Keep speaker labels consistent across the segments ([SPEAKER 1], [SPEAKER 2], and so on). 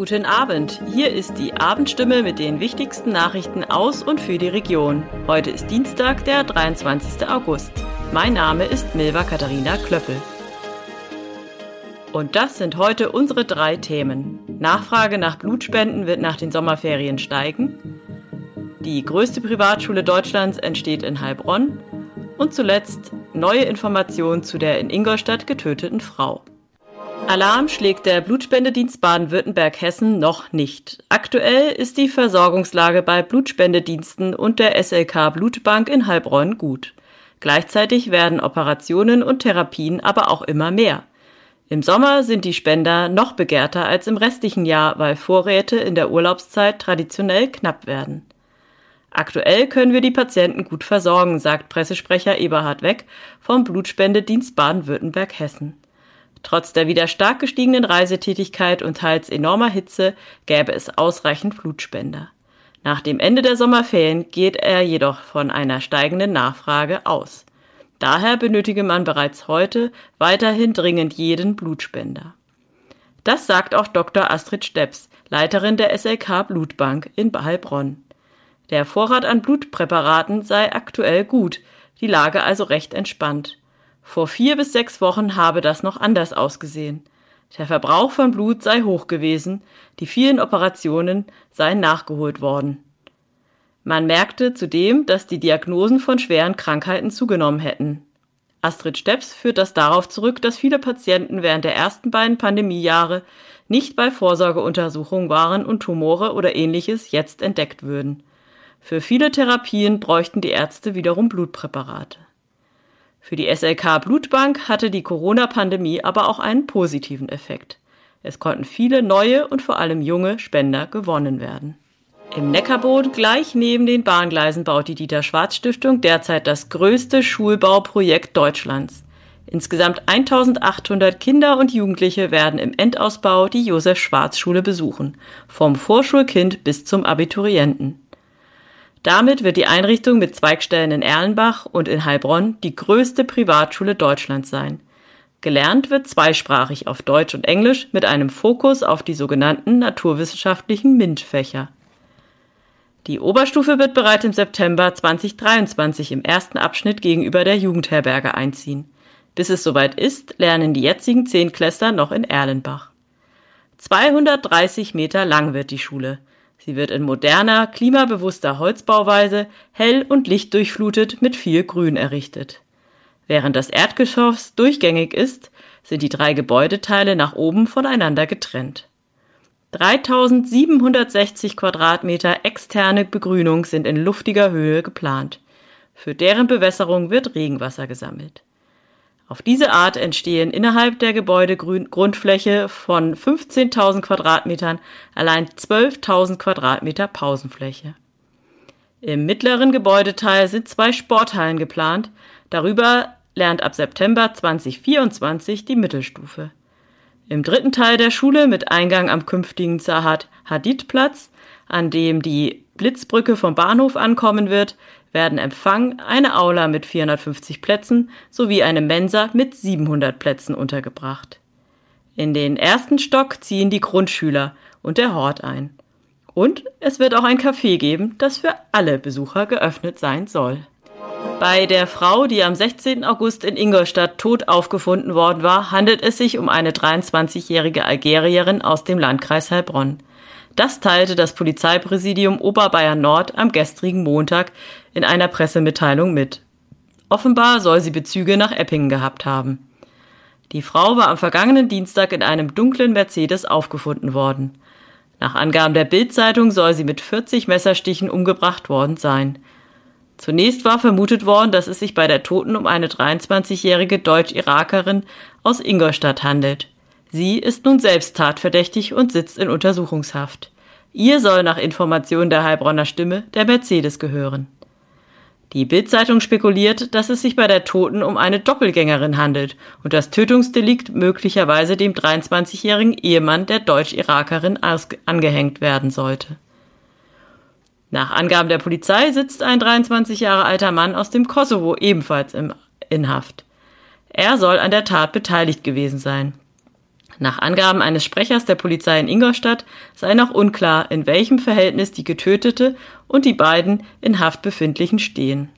[SPEAKER 1] Guten Abend, hier ist die Abendstimme mit den wichtigsten Nachrichten aus und für die Region. Heute ist Dienstag, der 23. August. Mein Name ist Milva Katharina Klöppel. Und das sind heute unsere drei Themen. Nachfrage nach Blutspenden wird nach den Sommerferien steigen. Die größte Privatschule Deutschlands entsteht in Heilbronn. Und zuletzt neue Informationen zu der in Ingolstadt getöteten Frau. Alarm schlägt der Blutspendedienst Baden-Württemberg-Hessen noch nicht. Aktuell ist die Versorgungslage bei Blutspendediensten und der SLK Blutbank in Heilbronn gut. Gleichzeitig werden Operationen und Therapien aber auch immer mehr. Im Sommer sind die Spender noch begehrter als im restlichen Jahr, weil Vorräte in der Urlaubszeit traditionell knapp werden. Aktuell können wir die Patienten gut versorgen, sagt Pressesprecher Eberhard Weck vom Blutspendedienst Baden-Württemberg-Hessen. Trotz der wieder stark gestiegenen Reisetätigkeit und teils enormer Hitze gäbe es ausreichend Blutspender. Nach dem Ende der Sommerferien geht er jedoch von einer steigenden Nachfrage aus. Daher benötige man bereits heute weiterhin dringend jeden Blutspender. Das sagt auch Dr. Astrid Steps, Leiterin der SLK Blutbank in Heilbronn. Der Vorrat an Blutpräparaten sei aktuell gut, die Lage also recht entspannt. Vor vier bis sechs Wochen habe das noch anders ausgesehen. Der Verbrauch von Blut sei hoch gewesen, die vielen Operationen seien nachgeholt worden. Man merkte zudem, dass die Diagnosen von schweren Krankheiten zugenommen hätten. Astrid Steps führt das darauf zurück, dass viele Patienten während der ersten beiden Pandemiejahre nicht bei Vorsorgeuntersuchungen waren und Tumore oder ähnliches jetzt entdeckt würden. Für viele Therapien bräuchten die Ärzte wiederum Blutpräparate. Für die SLK Blutbank hatte die Corona-Pandemie aber auch einen positiven Effekt. Es konnten viele neue und vor allem junge Spender gewonnen werden. Im Neckarboot gleich neben den Bahngleisen baut die Dieter Schwarz Stiftung derzeit das größte Schulbauprojekt Deutschlands. Insgesamt 1800 Kinder und Jugendliche werden im Endausbau die Josef Schwarz Schule besuchen, vom Vorschulkind bis zum Abiturienten. Damit wird die Einrichtung mit Zweigstellen in Erlenbach und in Heilbronn die größte Privatschule Deutschlands sein. Gelernt wird zweisprachig auf Deutsch und Englisch mit einem Fokus auf die sogenannten naturwissenschaftlichen MINT-Fächer. Die Oberstufe wird bereits im September 2023 im ersten Abschnitt gegenüber der Jugendherberge einziehen. Bis es soweit ist, lernen die jetzigen Zehnklässler noch in Erlenbach. 230 Meter lang wird die Schule. Sie wird in moderner, klimabewusster Holzbauweise hell und lichtdurchflutet mit viel Grün errichtet. Während das Erdgeschoss durchgängig ist, sind die drei Gebäudeteile nach oben voneinander getrennt. 3760 Quadratmeter externe Begrünung sind in luftiger Höhe geplant. Für deren Bewässerung wird Regenwasser gesammelt. Auf diese Art entstehen innerhalb der Gebäudegrundfläche von 15.000 Quadratmetern allein 12.000 Quadratmeter Pausenfläche. Im mittleren Gebäudeteil sind zwei Sporthallen geplant. Darüber lernt ab September 2024 die Mittelstufe. Im dritten Teil der Schule mit Eingang am künftigen Zahat Hadid Platz, an dem die Blitzbrücke vom Bahnhof ankommen wird, werden Empfang, eine Aula mit 450 Plätzen sowie eine Mensa mit 700 Plätzen untergebracht. In den ersten Stock ziehen die Grundschüler und der Hort ein. Und es wird auch ein Café geben, das für alle Besucher geöffnet sein soll. Bei der Frau, die am 16. August in Ingolstadt tot aufgefunden worden war, handelt es sich um eine 23-jährige Algerierin aus dem Landkreis Heilbronn. Das teilte das Polizeipräsidium Oberbayern Nord am gestrigen Montag in einer Pressemitteilung mit. Offenbar soll sie Bezüge nach Eppingen gehabt haben. Die Frau war am vergangenen Dienstag in einem dunklen Mercedes aufgefunden worden. Nach Angaben der Bildzeitung soll sie mit 40 Messerstichen umgebracht worden sein. Zunächst war vermutet worden, dass es sich bei der Toten um eine 23-jährige Deutsch-Irakerin aus Ingolstadt handelt. Sie ist nun selbst tatverdächtig und sitzt in Untersuchungshaft. Ihr soll nach Informationen der Heilbronner Stimme der Mercedes gehören. Die Bildzeitung spekuliert, dass es sich bei der Toten um eine Doppelgängerin handelt und das Tötungsdelikt möglicherweise dem 23-jährigen Ehemann der Deutsch-Irakerin angehängt werden sollte. Nach Angaben der Polizei sitzt ein 23 Jahre alter Mann aus dem Kosovo ebenfalls in Haft. Er soll an der Tat beteiligt gewesen sein. Nach Angaben eines Sprechers der Polizei in Ingolstadt sei noch unklar, in welchem Verhältnis die Getötete und die beiden in Haft befindlichen stehen.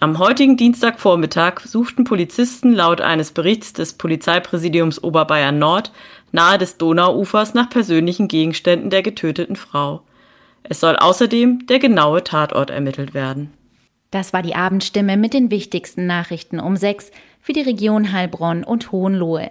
[SPEAKER 1] Am heutigen Dienstagvormittag suchten Polizisten laut eines Berichts des Polizeipräsidiums Oberbayern Nord nahe des Donauufers nach persönlichen Gegenständen der getöteten Frau. Es soll außerdem der genaue Tatort ermittelt werden.
[SPEAKER 2] Das war die Abendstimme mit den wichtigsten Nachrichten um sechs für die Region Heilbronn und Hohenlohe.